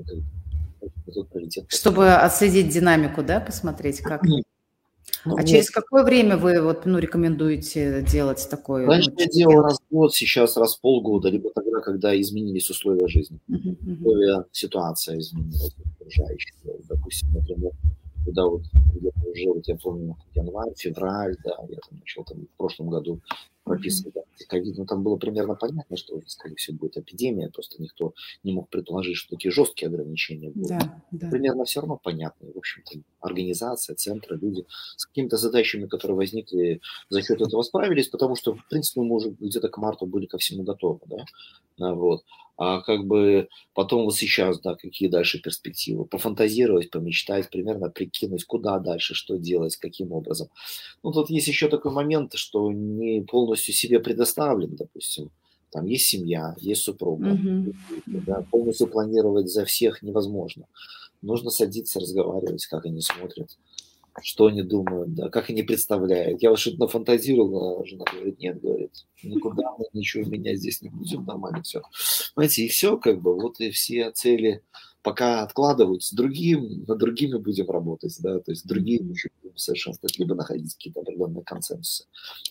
Чтобы отследить динамику, да, посмотреть, как... Ну, а нет. через какое время вы вот, ну, рекомендуете делать такое? Раньше ну, я делал раз в год, сейчас раз в полгода, либо тогда, когда изменились условия жизни, uh-huh, условия, ситуация изменилась окружающая. Допустим, например, когда вот уже, вот я помню, январь, февраль, да, я там начал там в прошлом году прописывать да, ковид, ну там было примерно понятно, что, скорее всего, будет эпидемия, просто никто не мог предположить, что такие жесткие ограничения будут. Да, да. Примерно все равно понятно, в общем-то, организация, центры, люди с какими-то задачами, которые возникли за счет этого справились, потому что, в принципе, мы уже где-то к марту были ко всему готовы, да, а, вот а как бы потом вот сейчас, да, какие дальше перспективы, пофантазировать, помечтать, примерно прикинуть, куда дальше, что делать, каким образом. Ну, тут есть еще такой момент, что не полностью себе предоставлен, допустим, там есть семья, есть супруга, mm-hmm. да, полностью планировать за всех невозможно. Нужно садиться, разговаривать, как они смотрят, что они думают, да, как они представляют. Я вот что-то нафантазировал, а жена говорит, нет, говорит, никуда мы ничего менять здесь не будем, нормально все. Знаете, и все, как бы, вот и все цели пока откладываются, другим, над другими будем работать, да, то есть другие еще будем совершенствовать, либо находить какие-то определенные консенсусы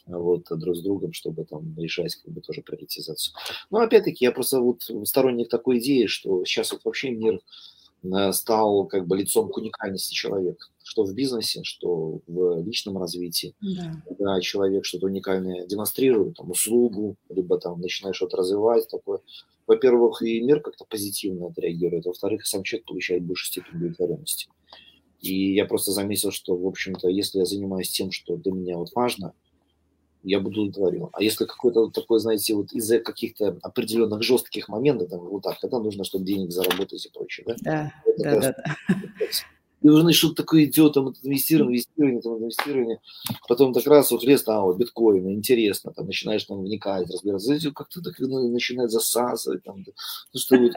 вот, друг с другом, чтобы там решать как бы тоже приоритизацию. Но опять-таки я просто вот сторонник такой идеи, что сейчас вот вообще мир стал как бы лицом к уникальности человека, что в бизнесе, что в личном развитии. Да. Когда человек что-то уникальное демонстрирует, там, услугу, либо там начинает что-то развивать, такое, во-первых, и мир как-то позитивно отреагирует, во-вторых, сам человек получает больше степень удовлетворенности. И я просто заметил, что, в общем-то, если я занимаюсь тем, что для меня вот важно – я буду удовлетворен. А если какой-то вот такой, знаете, вот из-за каких-то определенных жестких моментов, там, вот так, тогда нужно, чтобы денег заработать и прочее, да? Да, да, да. И уже что-то такое идет, там, инвестирование, инвестирование, там, инвестирование. Потом так раз вот лес, а, вот, биткоины, интересно, там, начинаешь там вникать, разбираться. Знаете, как-то так ну, начинает засасывать, там, ну, что вот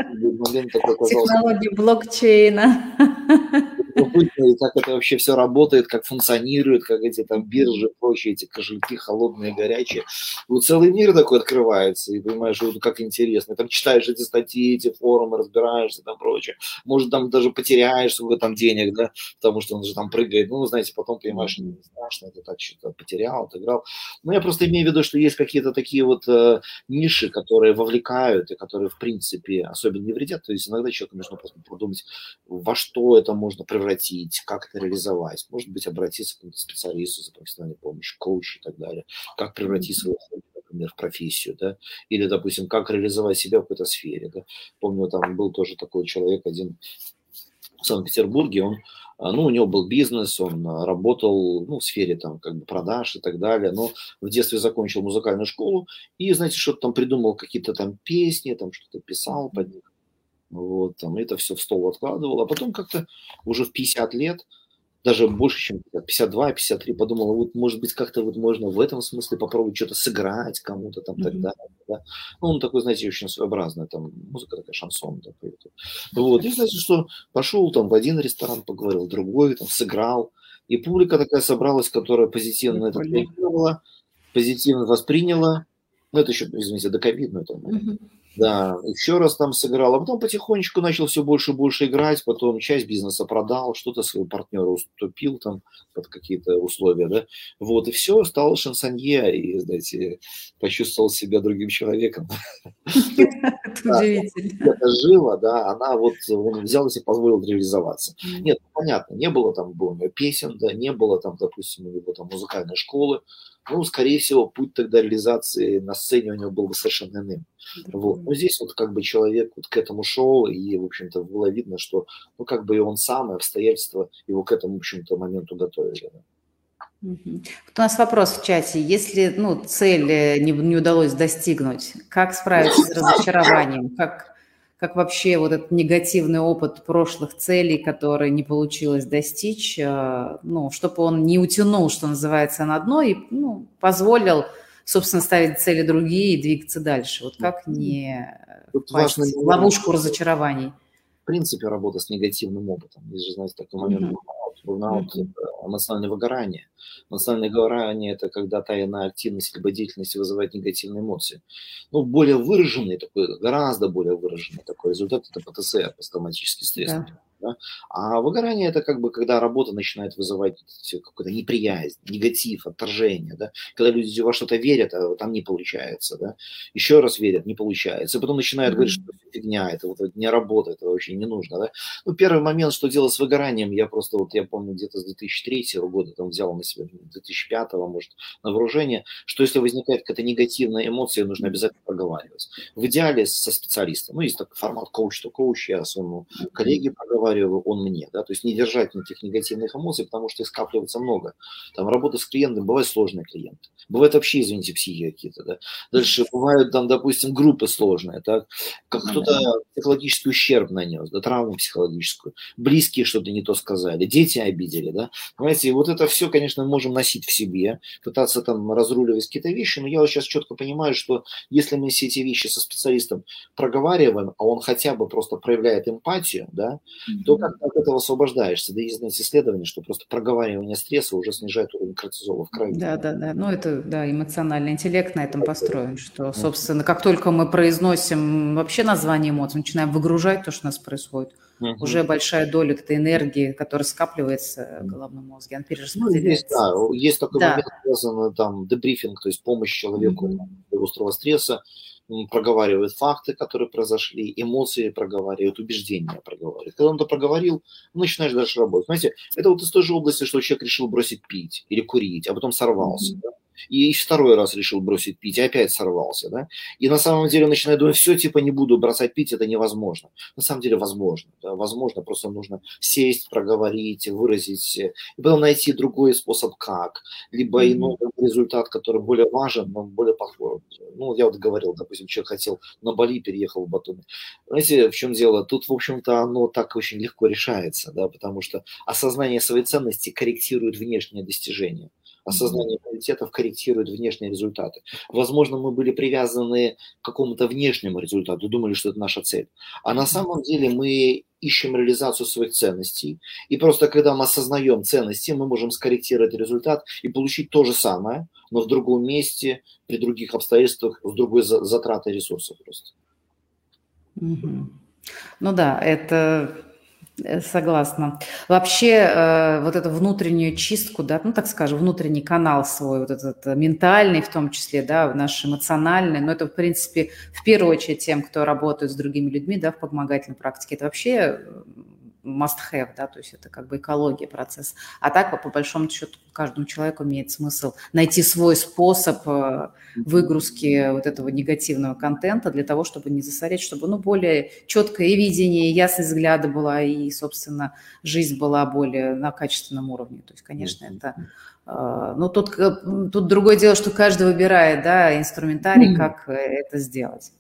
момент такой оказался. Технологии блокчейна и как это вообще все работает, как функционирует, как эти там биржи, прочие эти кошельки холодные, горячие. Вот целый мир такой открывается, и понимаешь, вот как интересно. Там читаешь эти статьи, эти форумы, разбираешься там прочее. Может, там даже потеряешь сколько там денег, да, потому что он же там прыгает. Ну, знаете, потом понимаешь, не страшно, это так что-то потерял, отыграл. Но я просто имею в виду, что есть какие-то такие вот э, ниши, которые вовлекают и которые, в принципе, особенно не вредят. То есть иногда человеку нужно просто подумать, во что это можно превратить превратить, как это реализовать. Может быть, обратиться к специалисту за профессиональной помощью, коучу и так далее. Как превратить свою например, в профессию, да, или, допустим, как реализовать себя в какой-то сфере, да. Помню, там был тоже такой человек один в Санкт-Петербурге, он, а, ну, у него был бизнес, он а, работал, ну, в сфере там как бы продаж и так далее, но в детстве закончил музыкальную школу и, знаете, что-то там придумал, какие-то там песни, там что-то писал под них, вот, там, это все в стол откладывал. А потом как-то уже в 50 лет, даже больше, чем 52, 53, подумал, вот, может быть, как-то вот можно в этом смысле попробовать что-то сыграть кому-то там mm-hmm. так далее. Да? Ну, он такой, знаете, очень своеобразный, там, музыка такая, шансон такой. Вот, и, знаете, что пошел там в один ресторан, поговорил, в другой, там, сыграл. И публика такая собралась, которая позитивно это реагировала, позитивно восприняла. Ну, это еще, извините, до ковидно это. Mm-hmm. Да, еще раз там сыграл, а потом потихонечку начал все больше и больше играть, потом часть бизнеса продал, что-то своему партнеру уступил там под какие-то условия, да, вот, и все, стал шансонье, и, знаете, почувствовал себя другим человеком. Это жила, да, она вот, он взял и позволил реализоваться. Нет, ну, понятно, не было там, было песен, да, не было там, допустим, у него там музыкальной школы, ну, скорее всего, путь тогда реализации на сцене у него был бы совершенно иным. Вот. Но здесь вот как бы человек вот к этому шел, и, в общем-то, было видно, что, ну, как бы и он сам, и обстоятельства его к этому, в общем-то, моменту готовили. Да. Вот у нас вопрос в чате. Если ну, цель э, не, не удалось достигнуть, как справиться с разочарованием? Как, как вообще вот этот негативный опыт прошлых целей, которые не получилось достичь, э, ну, чтобы он не утянул, что называется, на дно и ну, позволил, собственно, ставить цели другие и двигаться дальше. Вот как не Тут важно, ловушку разочарований. В принципе, работа с негативным опытом. Есть же, знаете, такой момент, mm-hmm бурнаут mm-hmm. эмоциональное выгорание. Эмоциональное выгорание – это когда та иная активность либо деятельность вызывает негативные эмоции. Ну, более выраженный такой, гораздо более выраженный такой результат – это ПТСР, посттравматический стресс. Yeah. Да? А выгорание это как бы когда работа начинает вызывать какую-то неприязнь, негатив, отторжение. Да? Когда люди во что-то верят, а там не получается. Да? Еще раз верят, не получается. И потом начинают mm-hmm. говорить, что это фигня, это вот не работает, это вообще не нужно. Да? Ну, первый момент, что делать с выгоранием, я просто вот, я помню, где-то с 2003 года там взял на себя, 2005, может, на вооружение, что если возникает какая-то негативная эмоция, нужно обязательно проговаривать. В идеале со специалистом. Ну, есть такой формат коуч-то-коуч, я своему коллеге проговариваю, проговариваю он мне, да, то есть не держать этих негативных эмоций, потому что их скапливается много. Там работа с клиентом, бывают сложные клиенты, бывают вообще, извините, психи какие-то, да. Дальше бывают там, допустим, группы сложные, так, как кто-то психологический ущерб нанес, да, травму психологическую, близкие что-то не то сказали, дети обидели, да. Понимаете, и вот это все, конечно, можем носить в себе, пытаться там разруливать какие-то вещи, но я вот сейчас четко понимаю, что если мы все эти вещи со специалистом проговариваем, а он хотя бы просто проявляет эмпатию, да, то как ты от этого освобождаешься. Да есть знаете, исследования, что просто проговаривание стресса уже снижает уровень кортизола в крови. Да, да, да. Ну, это, да, эмоциональный интеллект на этом построен, что, собственно, как только мы произносим вообще название эмоций, начинаем выгружать то, что у нас происходит, угу. уже большая доля этой энергии, которая скапливается в головном мозге, она перераспределяется. Ну, есть, да, есть такой да. момент, связан там дебрифинг, то есть помощь человеку угу. острого стресса, проговаривает факты, которые произошли, эмоции проговаривает, убеждения проговаривает. Когда он это проговорил, начинаешь дальше работать. Знаете, это вот из той же области, что человек решил бросить пить или курить, а потом сорвался. Mm-hmm. Да? И второй раз решил бросить пить, и опять сорвался, да, и на самом деле начинает думать, все, типа, не буду бросать пить, это невозможно. На самом деле возможно, да, возможно, просто нужно сесть, проговорить, выразить, и потом найти другой способ как, либо mm-hmm. иной результат, который более важен, но более похож. Ну, я вот говорил, допустим, человек хотел на Бали, переехал в Батуми. Знаете, в чем дело? Тут, в общем-то, оно так очень легко решается, да, потому что осознание своей ценности корректирует внешние достижения осознание приоритетов корректирует внешние результаты. Возможно, мы были привязаны к какому-то внешнему результату, думали, что это наша цель. А на самом деле мы ищем реализацию своих ценностей. И просто когда мы осознаем ценности, мы можем скорректировать результат и получить то же самое, но в другом месте, при других обстоятельствах, с другой затратой ресурсов просто. Ну да, это согласна. Вообще, э, вот эту внутреннюю чистку, да, ну, так скажем, внутренний канал свой, вот этот э, ментальный в том числе, да, наш эмоциональный, но это, в принципе, в первую очередь тем, кто работает с другими людьми, да, в помогательной практике, это вообще must have, да, то есть это как бы экология процесса. А так, по большому счету, каждому человеку имеет смысл найти свой способ э, выгрузки вот этого негативного контента для того, чтобы не засорять, чтобы, ну, более четкое и видение, и ясность взгляда была, и, собственно, жизнь была более на качественном уровне. То есть, конечно, это... Э, ну, тут, э, тут другое дело, что каждый выбирает, да, инструментарий, как это сделать.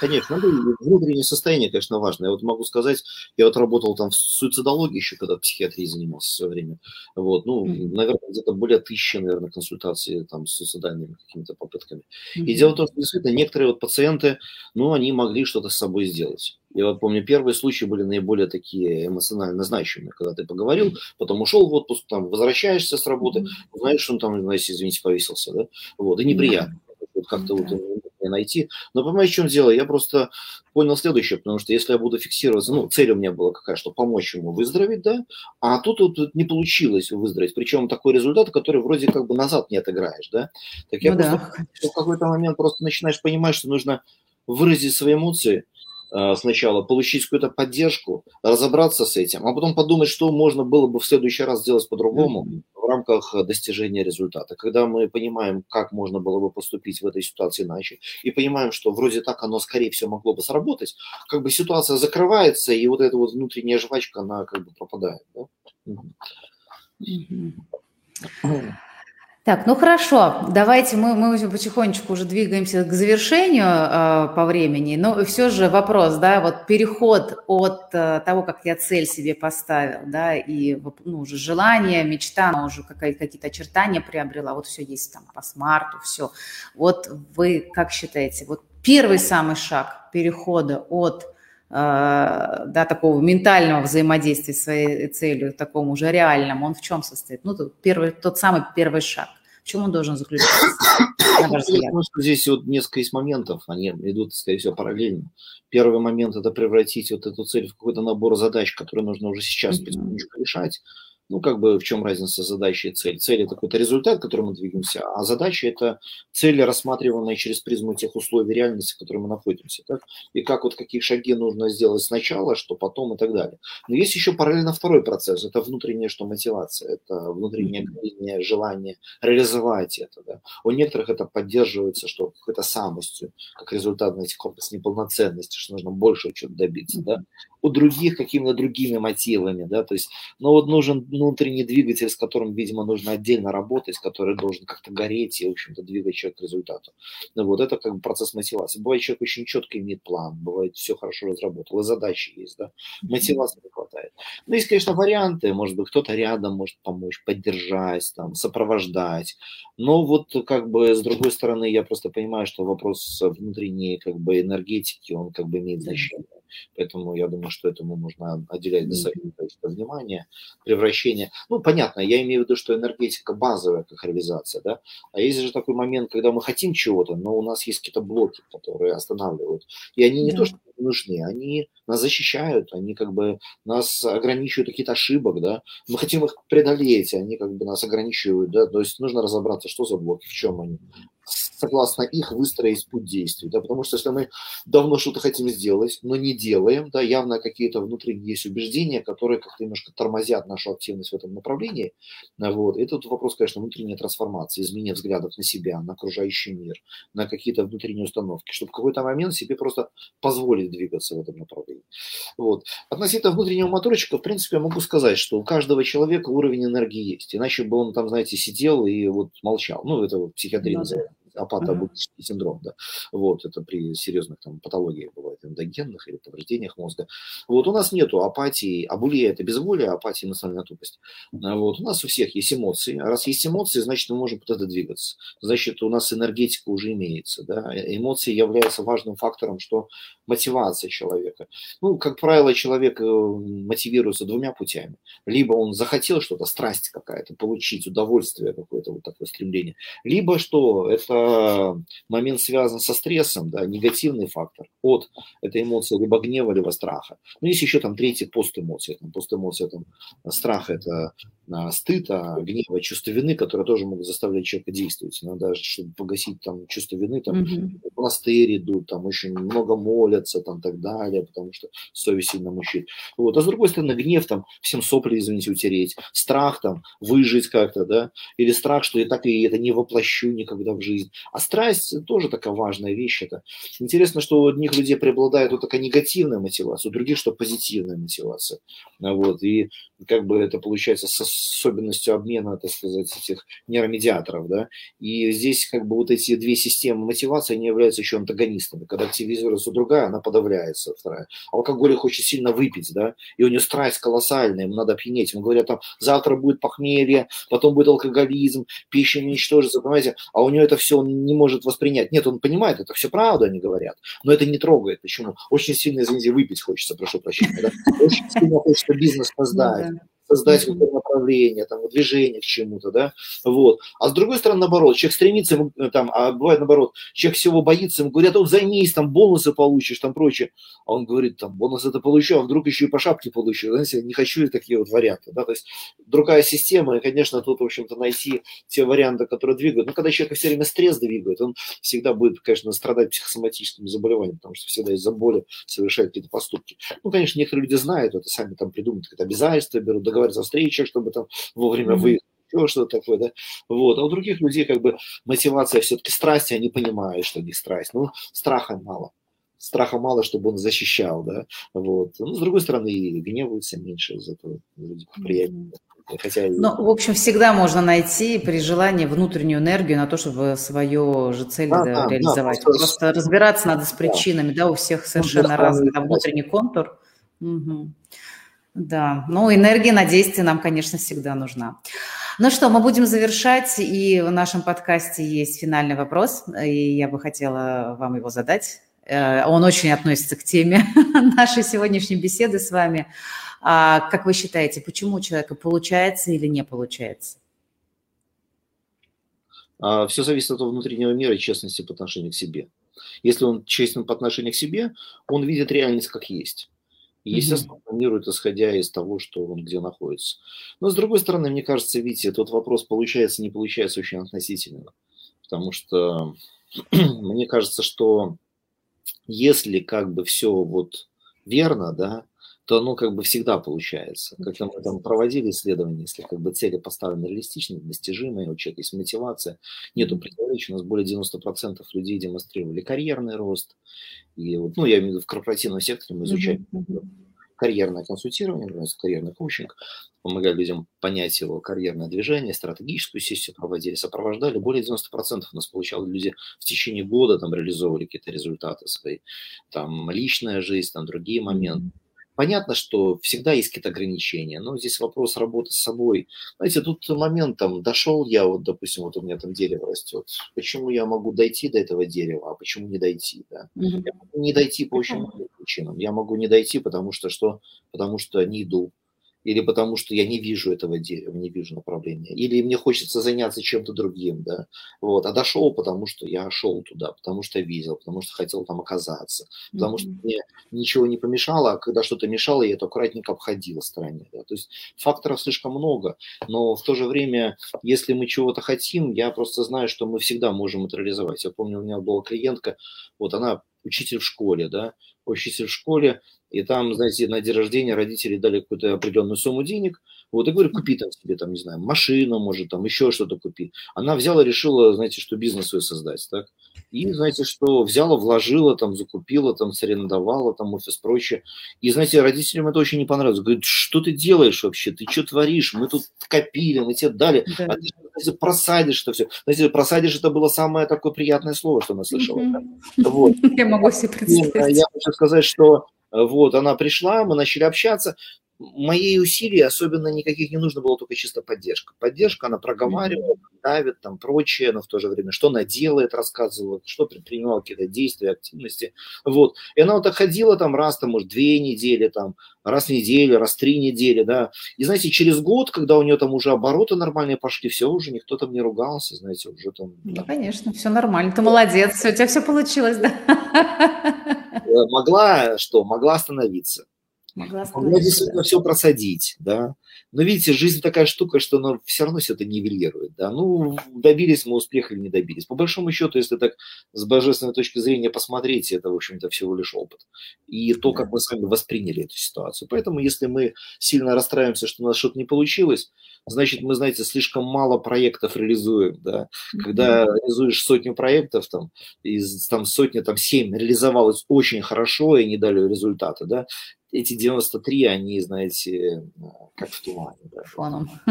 Конечно, ну, внутреннее состояние, конечно, важно. Я вот могу сказать, я вот работал там в суицидологии еще, когда психиатрии занимался в свое время. Вот, ну, mm-hmm. наверное, где-то более тысячи, наверное, консультаций там с суицидальными какими-то попытками. Mm-hmm. И дело в том, что действительно некоторые вот пациенты, ну, они могли что-то с собой сделать. Я вот помню, первые случаи были наиболее такие эмоционально значимые, когда ты поговорил, потом ушел в отпуск, там, возвращаешься с работы, знаешь, что он там, извините, повесился, да, вот, и неприятно. Вот как-то вот найти. Но понимаете, в чем дело? Я просто понял следующее, потому что если я буду фиксироваться, ну, цель у меня была какая, что помочь ему выздороветь, да, а тут вот не получилось выздороветь, причем такой результат, который вроде как бы назад не отыграешь, да. Так я ну, просто да, в какой-то момент просто начинаешь понимать, что нужно выразить свои эмоции, Э, сначала получить какую-то поддержку, разобраться с этим, а потом подумать, что можно было бы в следующий раз сделать по-другому в рамках достижения результата. Когда мы понимаем, как можно было бы поступить в этой ситуации иначе, и понимаем, что вроде так оно, скорее всего, могло бы сработать, как бы ситуация закрывается, и вот эта вот внутренняя жвачка, она как бы пропадает. Да? Так, ну хорошо, давайте мы, мы потихонечку уже двигаемся к завершению э, по времени, но все же вопрос, да, вот переход от э, того, как я цель себе поставил, да, и ну, уже желание, мечта, она уже какие-то очертания приобрела, вот все есть там по смарту, все. Вот вы как считаете, вот первый самый шаг перехода от э, да, такого ментального взаимодействия с своей целью, такому уже реальному, он в чем состоит? Ну, первый, тот самый первый шаг. Чем он должен заключаться? Я думаю, что здесь вот несколько есть моментов, они идут, скорее всего, параллельно. Первый момент – это превратить вот эту цель в какой-то набор задач, которые нужно уже сейчас потихонечку решать ну, как бы в чем разница задачи и цель? Цель – это какой-то результат, к которому мы двигаемся, а задача – это цели, рассматриваемые через призму тех условий реальности, в которых мы находимся. Так? И как вот какие шаги нужно сделать сначала, что потом и так далее. Но есть еще параллельно второй процесс – это внутренняя что мотивация, это внутреннее горение, желание реализовать это. Да? У некоторых это поддерживается что какой-то самостью, как результат знаете, комплекс неполноценности, что нужно больше чего-то добиться. Да? У других какими-то другими мотивами, да, то есть, ну вот нужен внутренний двигатель, с которым, видимо, нужно отдельно работать, который должен как-то гореть и, в общем-то, двигать человека к результату. Ну вот это как бы процесс мотивации. Бывает, человек очень четко имеет план, бывает, все хорошо разработал, и задачи есть, да, мотивации не хватает. Ну, есть, конечно, варианты, может быть, кто-то рядом может помочь, поддержать, там, сопровождать, но вот как бы с другой стороны, я просто понимаю, что вопрос внутренней как бы энергетики, он как бы имеет значение. Поэтому я думаю, что этому нужно отделять достаточное количество внимания, превращение. Ну, понятно, я имею в виду, что энергетика базовая, как реализация, да. А есть же такой момент, когда мы хотим чего-то, но у нас есть какие-то блоки, которые останавливают. И они не да. то, что нужны, они нас защищают, они как бы нас ограничивают какие-то ошибок, да. Мы хотим их преодолеть, они как бы нас ограничивают, да. То есть нужно разобраться, что за блоки, в чем они согласно их выстроить путь действий, да, потому что если мы давно что-то хотим сделать, но не делаем, да, явно какие-то внутренние есть убеждения, которые как-то немножко тормозят нашу активность в этом направлении, вот, и тут вопрос, конечно, внутренней трансформации, изменения взглядов на себя, на окружающий мир, на какие-то внутренние установки, чтобы в какой-то момент себе просто позволить двигаться в этом направлении. Вот. Относительно внутреннего моторчика, в принципе, я могу сказать, что у каждого человека уровень энергии есть, иначе бы он там, знаете, сидел и вот молчал, ну, это вот психиатрия ну называется апатоабутический синдром, да. Вот, это при серьезных там патологиях бывает, эндогенных или повреждениях мозга. Вот, у нас нету апатии, абулия – это безволие, апатия – эмоциональная тупость. А вот, у нас у всех есть эмоции, а раз есть эмоции, значит, мы можем куда-то двигаться. Значит, у нас энергетика уже имеется, да. Эмоции являются важным фактором, что мотивация человека. Ну, как правило, человек э, мотивируется двумя путями. Либо он захотел что-то, страсть какая-то, получить удовольствие какое-то, вот такое стремление. Либо что, это момент связан со стрессом, да, негативный фактор от этой эмоции либо гнева, либо страха. Ну, есть еще там третий постэмоция. Там, постэмоция, там, страх – это а, стыд, а гнева, чувство вины, которые тоже могут заставлять человека действовать. Иногда, чтобы погасить там чувство вины, там, mm-hmm. монастырь идут, там очень много молятся, там, так далее, потому что совесть сильно мучает. Вот. А с другой стороны, гнев, там, всем сопли, извините, утереть, страх, там, выжить как-то, да, или страх, что я так и это не воплощу никогда в жизнь. А страсть тоже такая важная вещь. Это интересно, что у одних людей преобладает вот такая негативная мотивация, у других, что позитивная мотивация. Вот. И как бы это получается с особенностью обмена, так сказать, этих нейромедиаторов, да. И здесь как бы вот эти две системы мотивации, они являются еще антагонистами. Когда активизируется другая, она подавляется, вторая. Алкоголик хочет сильно выпить, да, и у него страсть колоссальная, ему надо опьянеть. Ему говорят, там, завтра будет похмелье, потом будет алкоголизм, пища уничтожится, понимаете, а у него это все он не может воспринять. Нет, он понимает, это все правда, они говорят, но это не трогает. Почему? Очень сильно, извините, выпить хочется, прошу прощения, да? Очень сильно хочется бизнес ну создать какое-то направление, там, движение к чему-то, да, вот. А с другой стороны, наоборот, человек стремится, ему, э, там, а бывает наоборот, человек всего боится, ему говорят, вот займись, там, бонусы получишь, там, прочее. А он говорит, там, бонусы это получу, а вдруг еще и по шапке получу, знаете, не хочу такие вот варианты, да, то есть другая система, и, конечно, тут, в общем-то, найти те варианты, которые двигают. Но когда человек все время стресс двигает, он всегда будет, конечно, страдать психосоматическим заболеванием, потому что всегда из-за боли совершает какие-то поступки. Ну, конечно, некоторые люди знают это, сами там придумают какие-то обязательства, берут, договор договариваться о встречах, чтобы там вовремя выехать еще что-то такое, да, вот, а у других людей как бы мотивация все-таки страсти, они понимают, что них страсть, ну, страха мало, страха мало, чтобы он защищал, да, вот, ну, с другой стороны, и гневаются меньше из этого, люди приятнее. Хотя... Ну, в общем, всегда можно найти при желании внутреннюю энергию на то, чтобы свою же цель да, да, реализовать. Да, просто... просто разбираться надо с причинами, да, да у всех совершенно ну, разный там, внутренний контур. Угу. Да, ну энергия на действие нам, конечно, всегда нужна. Ну что, мы будем завершать, и в нашем подкасте есть финальный вопрос, и я бы хотела вам его задать. Э, он очень относится к теме нашей сегодняшней беседы с вами. А как вы считаете, почему у человека получается или не получается? А, Все зависит от внутреннего мира и честности по отношению к себе. Если он честен по отношению к себе, он видит реальность как есть. И, естественно, mm-hmm. планирует, исходя из того, что он где находится. Но, с другой стороны, мне кажется, видите, этот вопрос получается, не получается очень относительно. Потому что мне кажется, что если как бы все вот верно, да, то оно как бы всегда получается. Как мы там проводили исследования, если как бы цели поставлены реалистичные, достижимые, у человека есть мотивация, нету противоречий, у нас более 90% людей демонстрировали карьерный рост. И вот, ну, я имею в виду в корпоративном секторе мы изучаем карьерное консультирование, карьерный коучинг, помогали людям понять его карьерное движение, стратегическую сессию проводили, сопровождали. Более 90% у нас получали люди в течение года, там реализовывали какие-то результаты свои, там личная жизнь, там другие моменты. Понятно, что всегда есть какие-то ограничения, но здесь вопрос работы с собой. Знаете, тут момент там, дошел я, вот, допустим, вот у меня там дерево растет. Почему я могу дойти до этого дерева, а почему не дойти, да? Mm-hmm. Я могу не дойти по очень многим причинам. Я могу не дойти, потому что что? Потому что не иду или потому что я не вижу этого дерева, не вижу направления, или мне хочется заняться чем-то другим, да, вот, а дошел, потому что я шел туда, потому что видел, потому что хотел там оказаться, потому mm-hmm. что мне ничего не помешало, а когда что-то мешало, я это аккуратненько обходил стороне, да, то есть факторов слишком много, но в то же время, если мы чего-то хотим, я просто знаю, что мы всегда можем это реализовать. Я помню, у меня была клиентка, вот она учитель в школе, да, учитель в школе, и там, знаете, на день рождения родители дали какую-то определенную сумму денег, вот, и говорю, купи там себе, там, не знаю, машину, может, там, еще что-то купи. Она взяла, решила, знаете, что бизнес свой создать, так? И, знаете, что взяла, вложила, там, закупила, там, сорендовала, там, офис, прочее. И, знаете, родителям это очень не понравилось. Говорит, что ты делаешь вообще? Ты что творишь? Мы тут копили, мы тебе дали, да. а ты знаете, просадишь это все. Знаете, просадишь это было самое такое приятное слово, что она слышала. Mm-hmm. Вот. Я могу себе представить. Я хочу сказать, что вот, она пришла, мы начали общаться. Моей усилий особенно никаких не нужно было, только чисто поддержка. Поддержка, она проговаривала, давит, там прочее, но в то же время, что она делает, рассказывала, что предпринимала, какие-то действия, активности. Вот. И она вот так ходила там раз, там, может, две недели, там, раз в неделю, раз в три недели, да. И, знаете, через год, когда у нее там уже обороты нормальные пошли, все, уже никто там не ругался, знаете, уже там... Ну, конечно, все нормально, ты молодец, у тебя все получилось, да. Э, могла что? Могла остановиться. Могла, действительно все просадить, да. Но видите, жизнь такая штука, что она все равно все это нивелирует, да. Ну, добились мы успеха или не добились. По большому счету, если так с божественной точки зрения посмотреть, это, в общем-то, всего лишь опыт. И то, как мы с вами восприняли эту ситуацию. Поэтому, если мы сильно расстраиваемся, что у нас что-то не получилось, значит, мы, знаете, слишком мало проектов реализуем, да. Когда реализуешь сотню проектов, там, из там сотни, там, семь реализовалось очень хорошо и не дали результата, да, эти 93, они, знаете, как в тумане. Да. Фоном.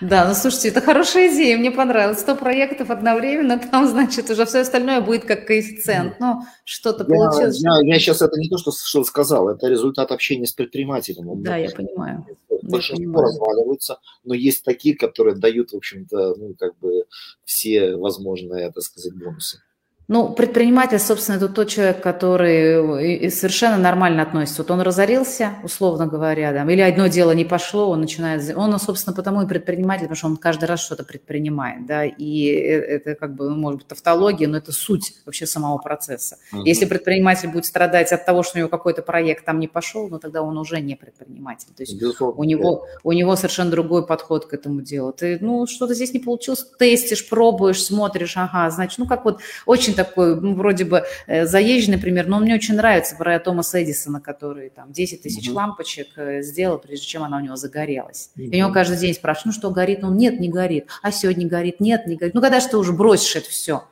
Да, ну слушайте, это хорошая идея, мне понравилось. 100 проектов одновременно, там, значит, уже все остальное будет как коэффициент. Ну, что-то получилось. Я, я сейчас это не то, что, что сказал, это результат общения с предпринимателем. Да, я понимаю. Большинство разваливаются, но есть такие, которые дают, в общем-то, ну, как бы все возможные, так сказать, бонусы. Ну, предприниматель, собственно, это тот человек, который совершенно нормально относится. Вот он разорился, условно говоря, да, или одно дело не пошло, он начинает... Он, собственно, потому и предприниматель, потому что он каждый раз что-то предпринимает, да, и э, это как бы, ну, может быть, тавтология, но это суть вообще самого процесса. Угу. Если предприниматель будет страдать от того, что у него какой-то проект там не пошел, ну, тогда он уже не предприниматель. То есть у него, у него совершенно другой подход к этому делу. Ты, ну, что-то здесь не получилось, тестишь, пробуешь, смотришь, ага, значит, ну, как вот очень такой, ну, вроде бы э, заезженный пример, но он мне очень нравится про Томаса Эдисона, который там 10 тысяч mm-hmm. лампочек э, сделал, прежде чем она у него загорелась. Mm-hmm. И у него каждый день спрашивают, ну что, горит? Ну нет, не горит. А сегодня горит? Нет, не горит. Ну когда же ты уже бросишь это все?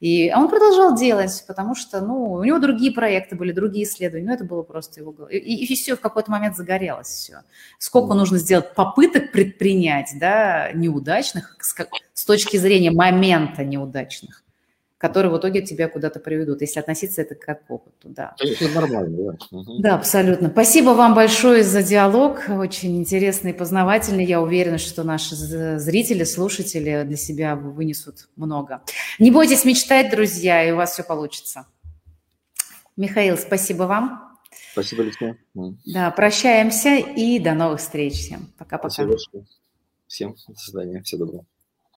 И он продолжал делать, потому что, ну, у него другие проекты были, другие исследования, ну, это было просто его... И, и, и все в какой-то момент загорелось все. Сколько нужно сделать попыток предпринять, да, неудачных, с, с точки зрения момента неудачных которые в итоге тебя куда-то приведут, если относиться это как к опыту, да. Это нормально, да. Да, абсолютно. Спасибо вам большое за диалог, очень интересный и познавательный. Я уверена, что наши зрители, слушатели для себя вынесут много. Не бойтесь мечтать, друзья, и у вас все получится. Михаил, спасибо вам. Спасибо, Люся. Да, прощаемся и до новых встреч всем. Пока-пока. Всем до свидания. Всего доброго.